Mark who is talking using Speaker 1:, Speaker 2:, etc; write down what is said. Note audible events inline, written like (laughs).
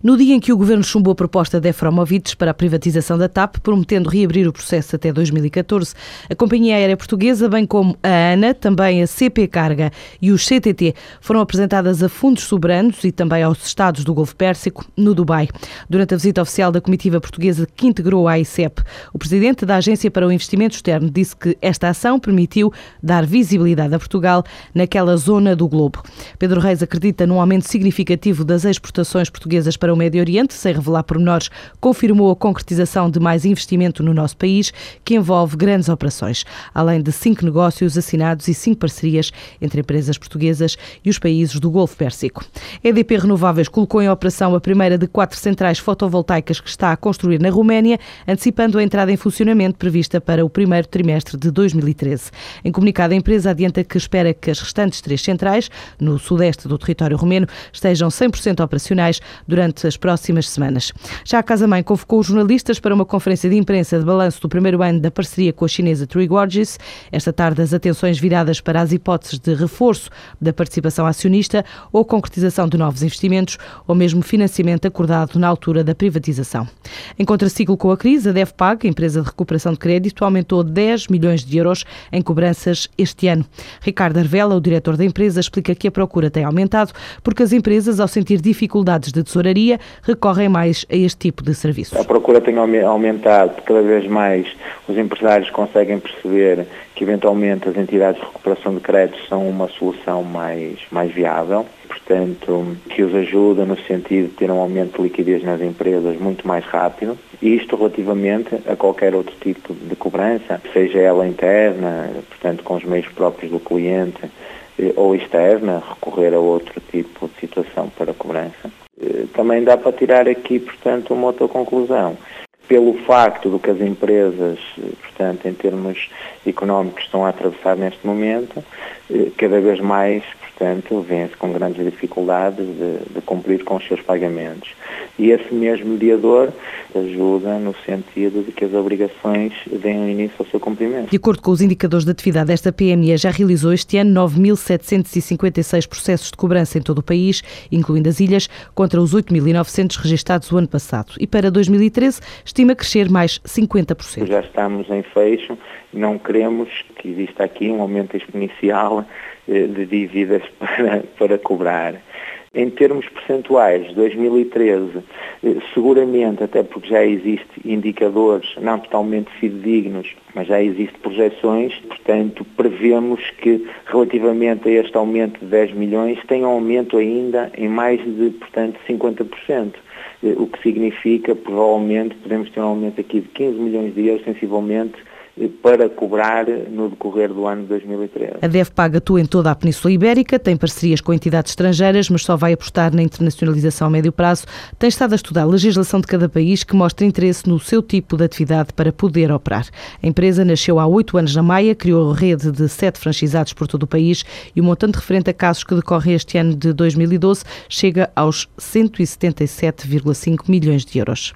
Speaker 1: No dia em que o governo chumbou a proposta de Efromovic para a privatização da TAP, prometendo reabrir o processo até 2014, a companhia aérea portuguesa, bem como a ANA, também a CP Carga e os CTT, foram apresentadas a fundos soberanos e também aos Estados do Golfo Pérsico, no Dubai. Durante a visita oficial da comitiva portuguesa que integrou a AICEP, o presidente da Agência para o Investimento Externo disse que esta ação permitiu dar visibilidade a Portugal naquela zona do globo. Pedro Reis acredita num aumento significativo das exportações portuguesas para para o Médio Oriente, sem revelar pormenores, confirmou a concretização de mais investimento no nosso país, que envolve grandes operações, além de cinco negócios assinados e cinco parcerias entre empresas portuguesas e os países do Golfo Pérsico. A EDP Renováveis colocou em operação a primeira de quatro centrais fotovoltaicas que está a construir na Roménia, antecipando a entrada em funcionamento prevista para o primeiro trimestre de 2013. Em comunicado, a empresa adianta que espera que as restantes três centrais, no sudeste do território romeno, estejam 100% operacionais durante durante as próximas semanas. Já a Casa-Mãe convocou os jornalistas para uma conferência de imprensa de balanço do primeiro ano da parceria com a chinesa Three Gorges. Esta tarde, as atenções viradas para as hipóteses de reforço da participação acionista ou concretização de novos investimentos ou mesmo financiamento acordado na altura da privatização. Em contraciclo com a crise, a DEFPAG, a empresa de recuperação de crédito, aumentou 10 milhões de euros em cobranças este ano. Ricardo Arvela, o diretor da empresa, explica que a procura tem aumentado porque as empresas, ao sentir dificuldades de tesouraria, dia recorrem mais a este tipo de serviços.
Speaker 2: A procura tem aumentado, cada vez mais os empresários conseguem perceber que eventualmente as entidades de recuperação de créditos são uma solução mais, mais viável, portanto, que os ajuda no sentido de ter um aumento de liquidez nas empresas muito mais rápido, e isto relativamente a qualquer outro tipo de cobrança, seja ela interna, portanto, com os meios próprios do cliente, eh, ou externa, recorrer a outro tipo de situação para cobrança também dá para tirar aqui, portanto, uma outra conclusão. Pelo facto do que as empresas, portanto, em termos económicos estão a atravessar neste momento, eh, cada vez mais, portanto, vêm-se com grandes dificuldades de, de cumprir com os seus pagamentos. E esse mesmo mediador ajuda no sentido de que as obrigações deem início ao seu cumprimento.
Speaker 1: De acordo com os indicadores de atividade, esta PME já realizou este ano 9.756 processos de cobrança em todo o país, incluindo as ilhas, contra os 8.900 registados o ano passado. E para 2013 estima crescer mais 50%.
Speaker 2: Já estamos em fecho, não queremos que exista aqui um aumento exponencial eh, de dívidas (laughs) para, para cobrar. Em termos percentuais, 2013, eh, seguramente, até porque já existem indicadores não totalmente fidedignos, mas já existem projeções, portanto, prevemos que relativamente a este aumento de 10 milhões, tem um aumento ainda em mais de, portanto, 50% eh, o que significa, provavelmente, podemos ter um aumento aqui de 15 milhões de euros, sensivelmente, para cobrar no decorrer do ano de 2013.
Speaker 1: A DEFPAG atua em toda a Península Ibérica, tem parcerias com entidades estrangeiras, mas só vai apostar na internacionalização a médio prazo. Tem estado a estudar a legislação de cada país que mostra interesse no seu tipo de atividade para poder operar. A empresa nasceu há oito anos na Maia, criou rede de sete franchisados por todo o país e o montante referente a casos que decorrem este ano de 2012 chega aos 177,5 milhões de euros.